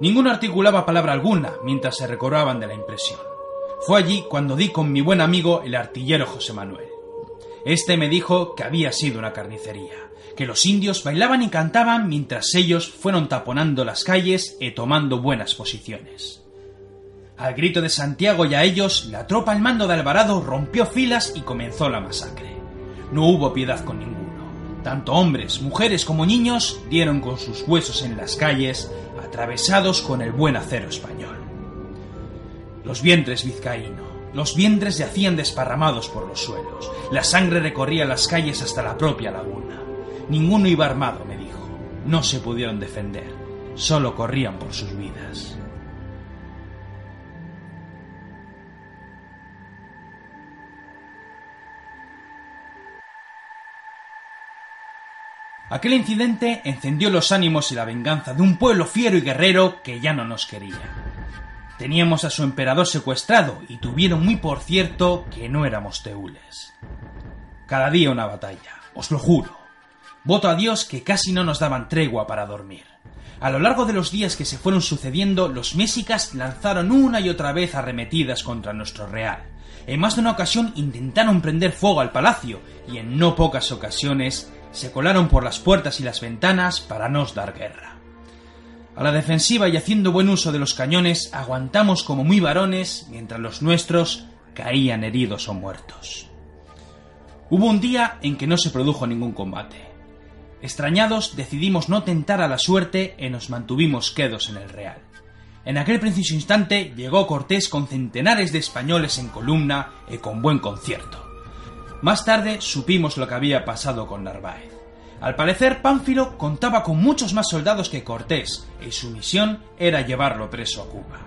[SPEAKER 2] Ninguno articulaba palabra alguna mientras se recobraban de la impresión. Fue allí cuando di con mi buen amigo el artillero José Manuel. Este me dijo que había sido una carnicería que los indios bailaban y cantaban mientras ellos fueron taponando las calles y tomando buenas posiciones. Al grito de Santiago y a ellos, la tropa al mando de Alvarado rompió filas y comenzó la masacre. No hubo piedad con ninguno. Tanto hombres, mujeres como niños dieron con sus huesos en las calles, atravesados con el buen acero español. Los vientres vizcaíno, los vientres yacían desparramados por los suelos, la sangre recorría las calles hasta la propia laguna. Ninguno iba armado, me dijo. No se pudieron defender. Solo corrían por sus vidas. Aquel incidente encendió los ánimos y la venganza de un pueblo fiero y guerrero que ya no nos quería. Teníamos a su emperador secuestrado y tuvieron muy por cierto que no éramos teules. Cada día una batalla, os lo juro. Voto a Dios que casi no nos daban tregua para dormir. A lo largo de los días que se fueron sucediendo, los mexicas lanzaron una y otra vez arremetidas contra nuestro real. En más de una ocasión intentaron prender fuego al palacio y en no pocas ocasiones se colaron por las puertas y las ventanas para nos dar guerra. A la defensiva y haciendo buen uso de los cañones aguantamos como muy varones mientras los nuestros caían heridos o muertos. Hubo un día en que no se produjo ningún combate. Extrañados, decidimos no tentar a la suerte y nos mantuvimos quedos en el Real. En aquel preciso instante llegó Cortés con centenares de españoles en columna y con buen concierto. Más tarde supimos lo que había pasado con Narváez. Al parecer, Pánfilo contaba con muchos más soldados que Cortés, y su misión era llevarlo preso a Cuba.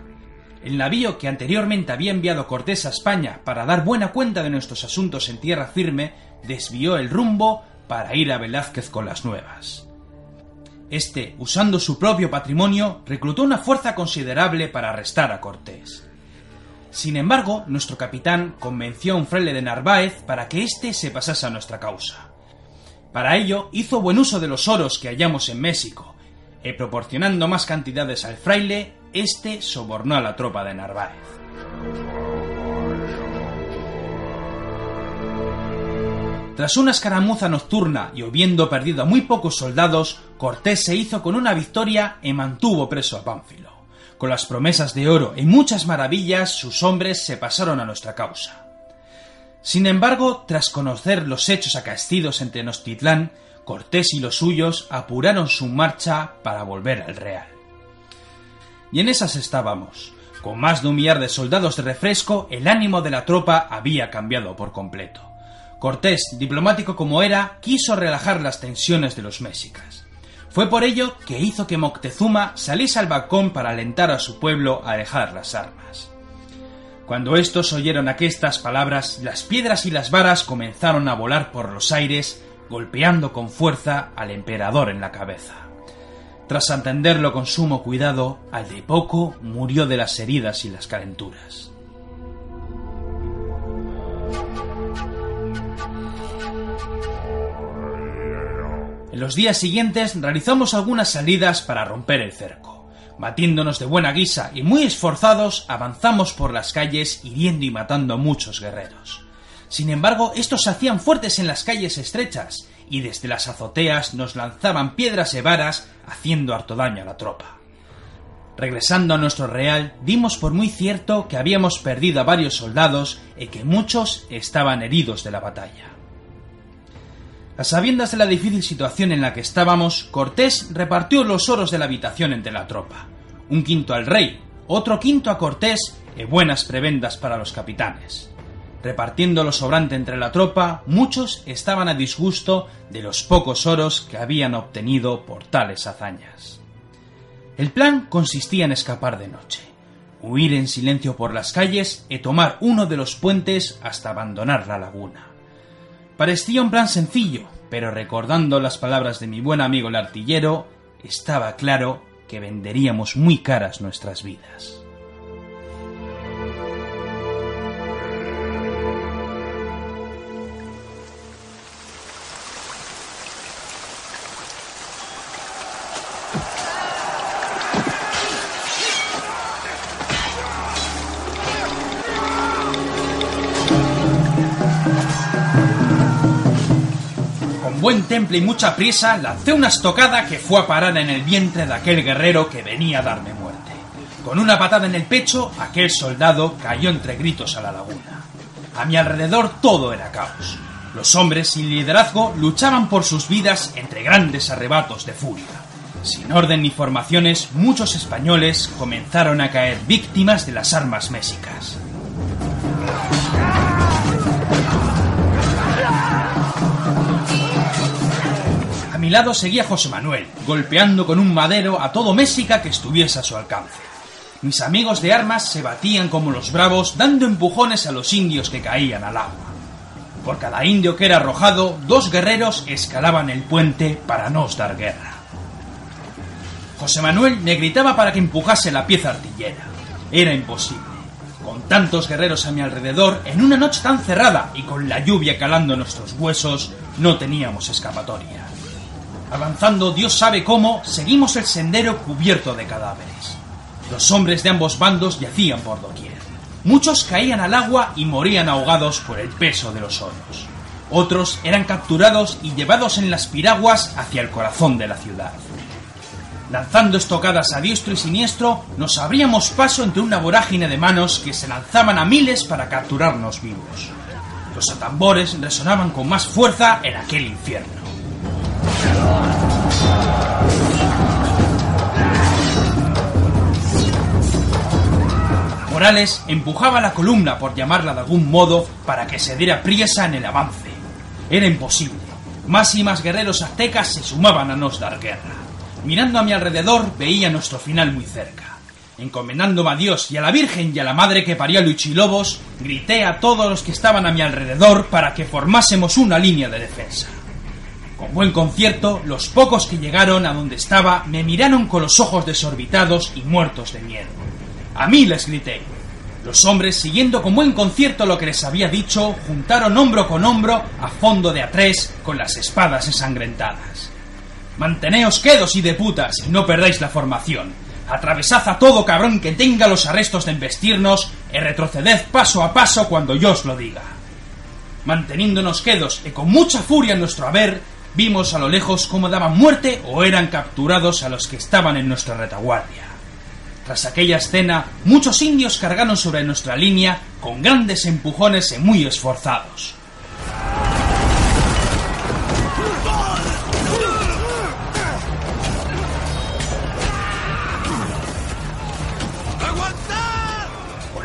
[SPEAKER 2] El navío que anteriormente había enviado Cortés a España para dar buena cuenta de nuestros asuntos en tierra firme desvió el rumbo para ir a Velázquez con las nuevas. Este, usando su propio patrimonio, reclutó una fuerza considerable para arrestar a Cortés. Sin embargo, nuestro capitán convenció a un fraile de Narváez para que éste se pasase a nuestra causa. Para ello, hizo buen uso de los oros que hallamos en México, y proporcionando más cantidades al fraile, éste sobornó a la tropa de Narváez. Tras una escaramuza nocturna y habiendo perdido a muy pocos soldados, Cortés se hizo con una victoria y mantuvo preso a Pánfilo. Con las promesas de oro y muchas maravillas, sus hombres se pasaron a nuestra causa. Sin embargo, tras conocer los hechos acaecidos entre Tenochtitlán, Cortés y los suyos apuraron su marcha para volver al Real. Y en esas estábamos. Con más de un millar de soldados de refresco, el ánimo de la tropa había cambiado por completo. Cortés, diplomático como era, quiso relajar las tensiones de los mexicas. Fue por ello que hizo que Moctezuma saliese al balcón para alentar a su pueblo a dejar las armas. Cuando estos oyeron aquestas palabras, las piedras y las varas comenzaron a volar por los aires, golpeando con fuerza al emperador en la cabeza. Tras atenderlo con sumo cuidado, al de poco murió de las heridas y las calenturas. En los días siguientes realizamos algunas salidas para romper el cerco. Batiéndonos de buena guisa y muy esforzados, avanzamos por las calles hiriendo y matando a muchos guerreros. Sin embargo, estos se hacían fuertes en las calles estrechas y desde las azoteas nos lanzaban piedras y varas haciendo harto daño a la tropa. Regresando a nuestro real, dimos por muy cierto que habíamos perdido a varios soldados y que muchos estaban heridos de la batalla. A sabiendas de la difícil situación en la que estábamos, Cortés repartió los oros de la habitación entre la tropa. Un quinto al rey, otro quinto a Cortés y buenas prebendas para los capitanes. Repartiendo lo sobrante entre la tropa, muchos estaban a disgusto de los pocos oros que habían obtenido por tales hazañas. El plan consistía en escapar de noche, huir en silencio por las calles y tomar uno de los puentes hasta abandonar la laguna. Parecía un plan sencillo, pero recordando las palabras de mi buen amigo el artillero, estaba claro que venderíamos muy caras nuestras vidas. Temple y mucha prisa, lancé una estocada que fue a parar en el vientre de aquel guerrero que venía a darme muerte. Con una patada en el pecho, aquel soldado cayó entre gritos a la laguna. A mi alrededor todo era caos. Los hombres sin liderazgo luchaban por sus vidas entre grandes arrebatos de furia. Sin orden ni formaciones, muchos españoles comenzaron a caer víctimas de las armas mexicas. Lado seguía José Manuel, golpeando con un madero a todo México que estuviese a su alcance. Mis amigos de armas se batían como los bravos, dando empujones a los indios que caían al agua. Por cada indio que era arrojado, dos guerreros escalaban el puente para nos dar guerra. José Manuel me gritaba para que empujase la pieza artillera. Era imposible. Con tantos guerreros a mi alrededor, en una noche tan cerrada y con la lluvia calando nuestros huesos, no teníamos escapatoria. Avanzando Dios sabe cómo, seguimos el sendero cubierto de cadáveres. Los hombres de ambos bandos yacían por doquier. Muchos caían al agua y morían ahogados por el peso de los oros. Otros eran capturados y llevados en las piraguas hacia el corazón de la ciudad. Lanzando estocadas a diestro y siniestro, nos abríamos paso entre una vorágine de manos que se lanzaban a miles para capturarnos vivos. Los atambores resonaban con más fuerza en aquel infierno. Empujaba la columna, por llamarla de algún modo, para que se diera priesa en el avance. Era imposible. Más y más guerreros aztecas se sumaban a nos dar guerra. Mirando a mi alrededor veía nuestro final muy cerca. Encomendándome a Dios y a la Virgen y a la Madre que parió a Luchilobos, grité a todos los que estaban a mi alrededor para que formásemos una línea de defensa. Con buen concierto, los pocos que llegaron a donde estaba me miraron con los ojos desorbitados y muertos de miedo. A mí les grité. Los hombres, siguiendo con buen concierto lo que les había dicho, juntaron hombro con hombro a fondo de a tres con las espadas ensangrentadas. Manteneos quedos y de putas y no perdáis la formación. Atravesad a todo cabrón que tenga los arrestos de embestirnos y retroceded paso a paso cuando yo os lo diga. Manteniéndonos quedos y con mucha furia en nuestro haber, Vimos a lo lejos cómo daban muerte o eran capturados a los que estaban en nuestra retaguardia. Tras aquella escena, muchos indios cargaron sobre nuestra línea con grandes empujones y muy esforzados.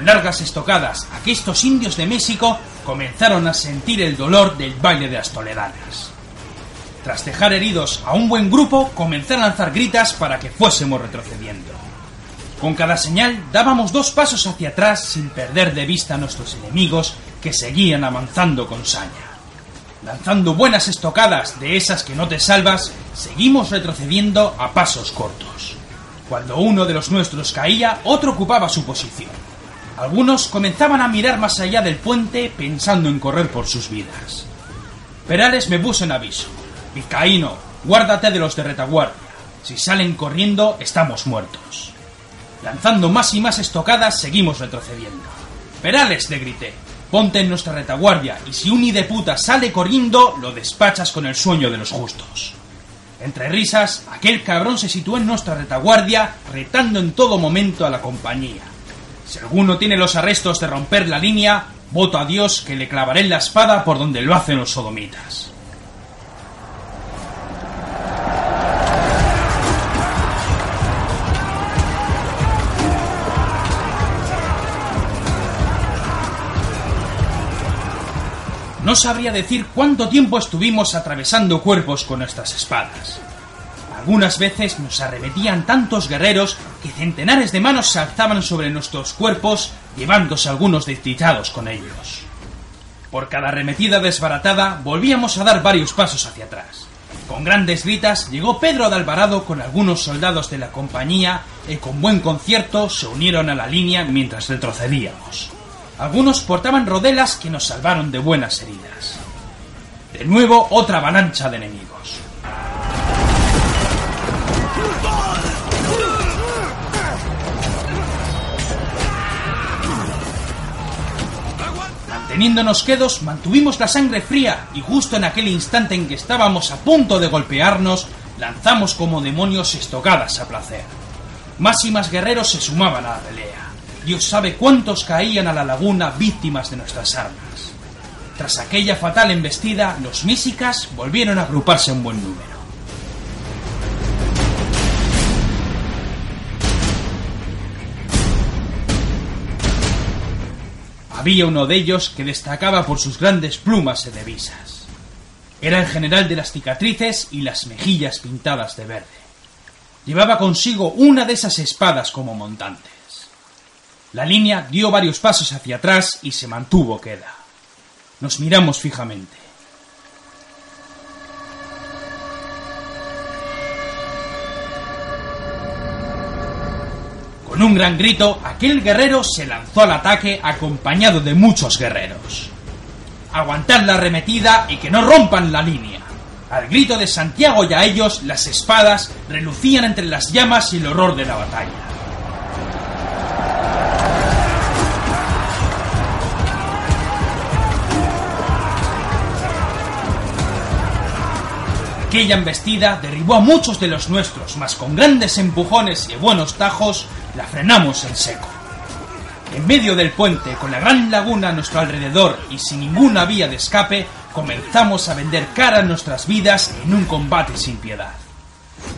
[SPEAKER 2] largas estocadas a que estos indios de México comenzaron a sentir el dolor del baile de las toledanas. Tras dejar heridos a un buen grupo, comencé a lanzar gritas para que fuésemos retrocediendo. Con cada señal dábamos dos pasos hacia atrás sin perder de vista a nuestros enemigos que seguían avanzando con saña. Lanzando buenas estocadas de esas que no te salvas, seguimos retrocediendo a pasos cortos. Cuando uno de los nuestros caía, otro ocupaba su posición. Algunos comenzaban a mirar más allá del puente pensando en correr por sus vidas. Perales me puso en aviso. Vizcaíno, guárdate de los de retaguardia. Si salen corriendo, estamos muertos. Lanzando más y más estocadas, seguimos retrocediendo. Perales, le grité, ponte en nuestra retaguardia y si un de puta sale corriendo, lo despachas con el sueño de los justos. Entre risas, aquel cabrón se situó en nuestra retaguardia, retando en todo momento a la compañía. Si alguno tiene los arrestos de romper la línea, voto a Dios que le clavaré la espada por donde lo hacen los sodomitas. No sabría decir cuánto tiempo estuvimos atravesando cuerpos con nuestras espadas. Algunas veces nos arremetían tantos guerreros que centenares de manos se alzaban sobre nuestros cuerpos, llevándose algunos desdichados con ellos. Por cada arremetida desbaratada volvíamos a dar varios pasos hacia atrás. Con grandes gritas llegó Pedro de Alvarado con algunos soldados de la compañía y con buen concierto se unieron a la línea mientras retrocedíamos. Algunos portaban rodelas que nos salvaron de buenas heridas. De nuevo otra avalancha de enemigos. Manteniéndonos quedos, mantuvimos la sangre fría y justo en aquel instante en que estábamos a punto de golpearnos, lanzamos como demonios estocadas a placer. Más y más guerreros se sumaban a la pelea. Dios sabe cuántos caían a la laguna víctimas de nuestras armas. Tras aquella fatal embestida, los mísicas volvieron a agruparse en buen número. Había uno de ellos que destacaba por sus grandes plumas y divisas. Era el general de las cicatrices y las mejillas pintadas de verde. Llevaba consigo una de esas espadas como montante. La línea dio varios pasos hacia atrás y se mantuvo queda. Nos miramos fijamente. Con un gran grito, aquel guerrero se lanzó al ataque acompañado de muchos guerreros. Aguantar la arremetida y que no rompan la línea. Al grito de Santiago y a ellos, las espadas relucían entre las llamas y el horror de la batalla. Aquella embestida derribó a muchos de los nuestros, mas con grandes empujones y buenos tajos la frenamos en seco. En medio del puente, con la gran laguna a nuestro alrededor y sin ninguna vía de escape, comenzamos a vender cara nuestras vidas en un combate sin piedad.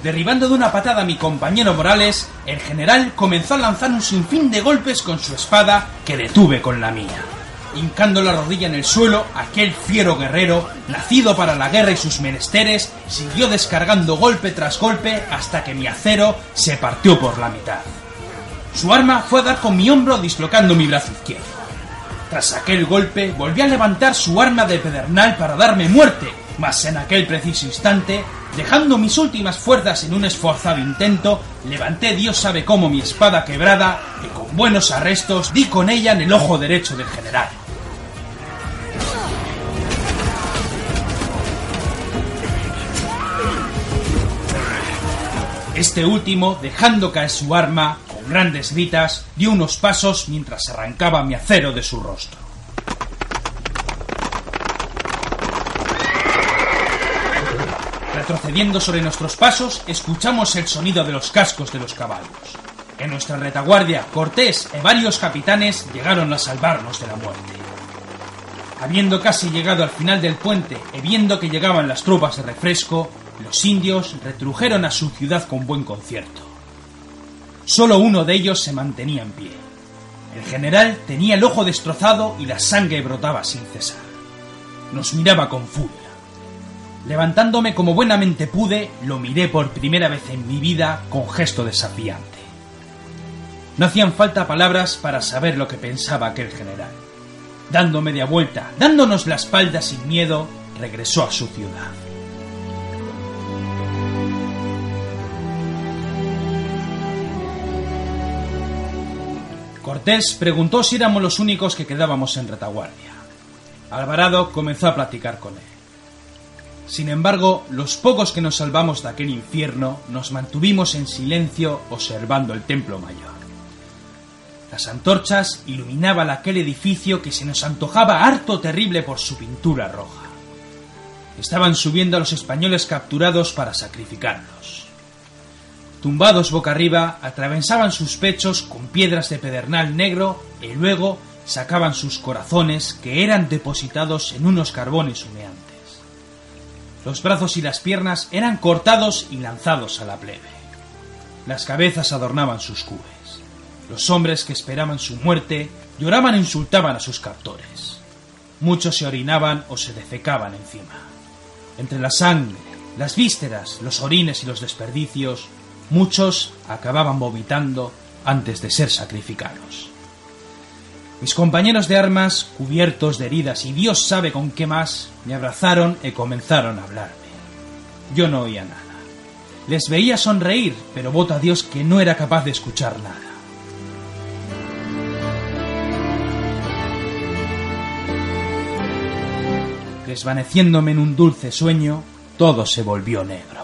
[SPEAKER 2] Derribando de una patada a mi compañero Morales, el general comenzó a lanzar un sinfín de golpes con su espada que detuve con la mía hincando la rodilla en el suelo, aquel fiero guerrero, nacido para la guerra y sus menesteres, siguió descargando golpe tras golpe hasta que mi acero se partió por la mitad. Su arma fue a dar con mi hombro dislocando mi brazo izquierdo. Tras aquel golpe volví a levantar su arma de pedernal para darme muerte, mas en aquel preciso instante, dejando mis últimas fuerzas en un esforzado intento, levanté Dios sabe cómo mi espada quebrada y con buenos arrestos di con ella en el ojo derecho del general. Este último, dejando caer su arma, con grandes gritas, dio unos pasos mientras arrancaba mi acero de su rostro. Retrocediendo sobre nuestros pasos, escuchamos el sonido de los cascos de los caballos. En nuestra retaguardia, Cortés y varios capitanes llegaron a salvarnos de la muerte. Habiendo casi llegado al final del puente y viendo que llegaban las tropas de refresco, los indios retrujeron a su ciudad con buen concierto. Solo uno de ellos se mantenía en pie. El general tenía el ojo destrozado y la sangre brotaba sin cesar. Nos miraba con furia. Levantándome como buenamente pude, lo miré por primera vez en mi vida con gesto desafiante. No hacían falta palabras para saber lo que pensaba aquel general. Dando media vuelta, dándonos la espalda sin miedo, regresó a su ciudad. Cortés preguntó si éramos los únicos que quedábamos en retaguardia. Alvarado comenzó a platicar con él. Sin embargo, los pocos que nos salvamos de aquel infierno nos mantuvimos en silencio observando el templo mayor. Las antorchas iluminaban aquel edificio que se nos antojaba harto terrible por su pintura roja. Estaban subiendo a los españoles capturados para sacrificarlos. Tumbados boca arriba, atravesaban sus pechos con piedras de pedernal negro y luego sacaban sus corazones que eran depositados en unos carbones humeantes. Los brazos y las piernas eran cortados y lanzados a la plebe. Las cabezas adornaban sus cubes. Los hombres que esperaban su muerte lloraban e insultaban a sus captores. Muchos se orinaban o se defecaban encima. Entre la sangre, las vísceras, los orines y los desperdicios, muchos acababan vomitando antes de ser sacrificados. Mis compañeros de armas, cubiertos de heridas y Dios sabe con qué más, me abrazaron y comenzaron a hablarme. Yo no oía nada. Les veía sonreír, pero voto a Dios que no era capaz de escuchar nada. Desvaneciéndome en un dulce sueño, todo se volvió negro.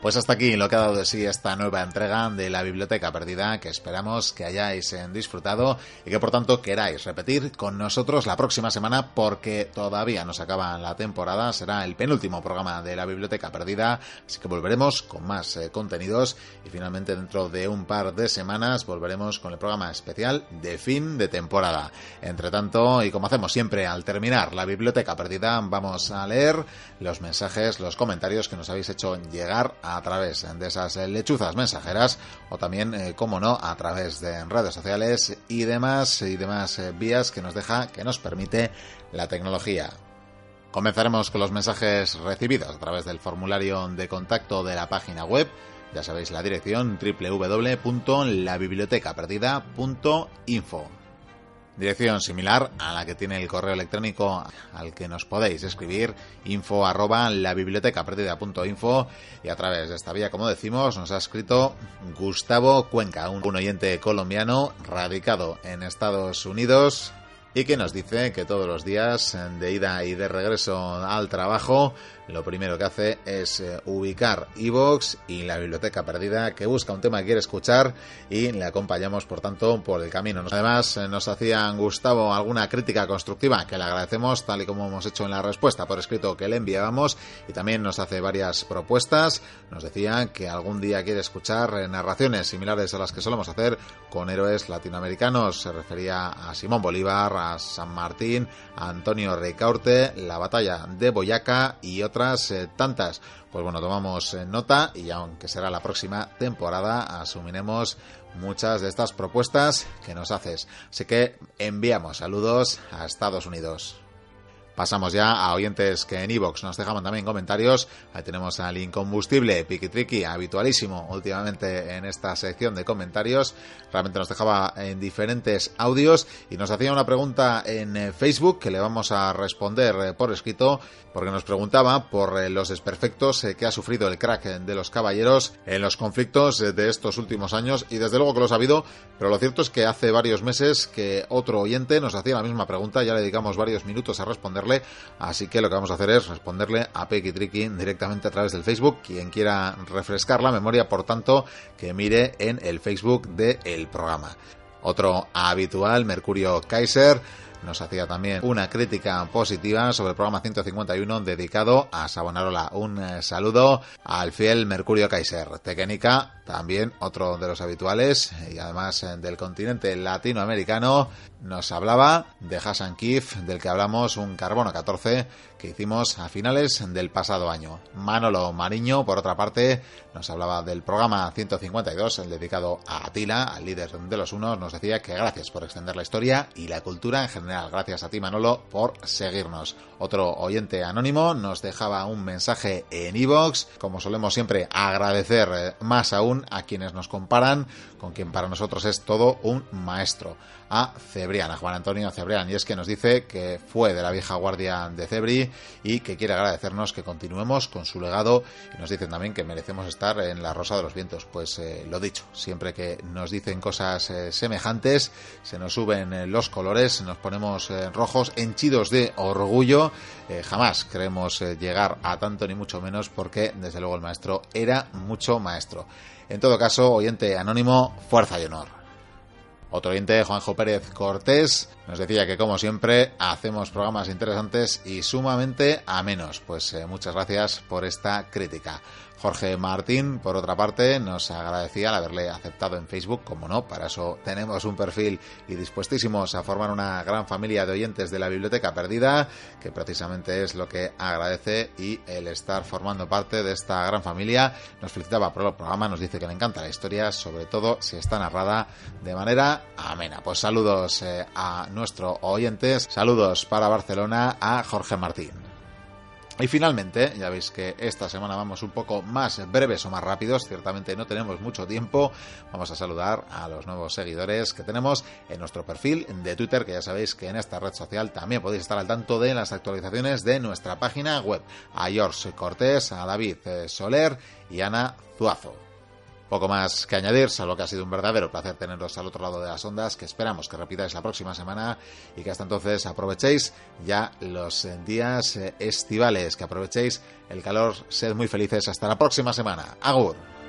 [SPEAKER 1] Pues hasta aquí lo que ha dado de sí esta nueva entrega de la Biblioteca Perdida, que esperamos que hayáis eh, disfrutado y que por tanto queráis repetir con nosotros la próxima semana porque todavía nos acaba la temporada, será el penúltimo programa de la Biblioteca Perdida, así que volveremos con más eh, contenidos y finalmente dentro de un par de semanas volveremos con el programa especial de fin de temporada. Entre tanto, y como hacemos siempre al terminar la Biblioteca Perdida, vamos a leer los mensajes, los comentarios que nos habéis hecho llegar a a través de esas lechuzas mensajeras o también, eh, como no, a través de redes sociales y demás y demás eh, vías que nos deja, que nos permite la tecnología. Comenzaremos con los mensajes recibidos a través del formulario de contacto de la página web. Ya sabéis la dirección www.labibliotecaperdida.info. Dirección similar a la que tiene el correo electrónico al que nos podéis escribir info arroba la biblioteca perdida.info y a través de esta vía, como decimos, nos ha escrito Gustavo Cuenca, un oyente colombiano radicado en Estados Unidos y que nos dice que todos los días de ida y de regreso al trabajo lo primero que hace es eh, ubicar Evox y la biblioteca perdida que busca un tema que quiere escuchar y le acompañamos por tanto por el camino. Además eh, nos hacían Gustavo alguna crítica constructiva que le agradecemos tal y como hemos hecho en la respuesta por escrito que le enviábamos y también nos hace varias propuestas. Nos decía que algún día quiere escuchar eh, narraciones similares a las que solemos hacer con héroes latinoamericanos. Se refería a Simón Bolívar, a San Martín, a Antonio Ricaurte, la batalla de Boyaca y otras eh, tantas. Pues bueno, tomamos eh, nota y aunque será la próxima temporada, asumiremos muchas de estas propuestas que nos haces. Así que enviamos saludos a Estados Unidos. Pasamos ya a oyentes que en Evox nos dejaban también comentarios. Ahí tenemos al incombustible Piqui habitualísimo últimamente en esta sección de comentarios. Realmente nos dejaba en diferentes audios y nos hacía una pregunta en eh, Facebook que le vamos a responder eh, por escrito porque nos preguntaba por eh, los desperfectos que ha sufrido el crack de los caballeros en los conflictos de estos últimos años y desde luego que lo ha sabido, pero lo cierto es que hace varios meses que otro oyente nos hacía la misma pregunta, ya le dedicamos varios minutos a Así que lo que vamos a hacer es responderle a Pecky Tricky directamente a través del Facebook. Quien quiera refrescar la memoria, por tanto, que mire en el Facebook del programa. Otro habitual, Mercurio Kaiser, nos hacía también una crítica positiva sobre el programa 151 dedicado a Sabonarola. Un eh, saludo al fiel Mercurio Kaiser. Tequenica, también otro de los habituales y además eh, del continente latinoamericano, nos hablaba de Hassan Kif, del que hablamos un carbono 14 que hicimos a finales del pasado año. Manolo Mariño, por otra parte, nos hablaba del programa 152, el dedicado a Atila, al líder de los unos, nos decía que gracias por extender la historia y la cultura en general. Gracias a ti, Manolo, por seguirnos. Otro oyente anónimo nos dejaba un mensaje en iVoox. Como solemos siempre, agradecer eh, más aún a quienes nos comparan con quien para nosotros es todo un maestro a Cebrián, a Juan Antonio Cebrián, y es que nos dice que fue de la vieja guardia de Cebri y que quiere agradecernos que continuemos con su legado y nos dicen también que merecemos estar en la Rosa de los Vientos. Pues eh, lo dicho, siempre que nos dicen cosas eh, semejantes, se nos suben eh, los colores, nos ponemos rojos, henchidos de orgullo, jamás queremos llegar a tanto ni mucho menos porque desde luego el maestro era mucho maestro. En todo caso, oyente anónimo, fuerza y honor. Otro oyente, Juanjo Pérez Cortés, nos decía que como siempre hacemos programas interesantes y sumamente amenos. Pues eh, muchas gracias por esta crítica. Jorge Martín, por otra parte, nos agradecía el haberle aceptado en Facebook, como no, para eso tenemos un perfil y dispuestísimos a formar una gran familia de oyentes de la Biblioteca Perdida, que precisamente es lo que agradece y el estar formando parte de esta gran familia. Nos felicitaba por el programa, nos dice que le encanta la historia, sobre todo si está narrada de manera amena. Pues saludos eh, a nuestros oyentes, saludos para Barcelona a Jorge Martín. Y finalmente, ya veis que esta semana vamos un poco más breves o más rápidos, ciertamente no tenemos mucho tiempo, vamos a saludar a los nuevos seguidores que tenemos en nuestro perfil de Twitter, que ya sabéis que en esta red social también podéis estar al tanto de las actualizaciones de nuestra página web, a George Cortés, a David Soler y Ana Zuazo. Poco más que añadir, salvo que ha sido un verdadero placer teneros al otro lado de las ondas, que esperamos que repitáis la próxima semana y que hasta entonces aprovechéis ya los días estivales, que aprovechéis el calor, sed muy felices hasta la próxima semana. Agur.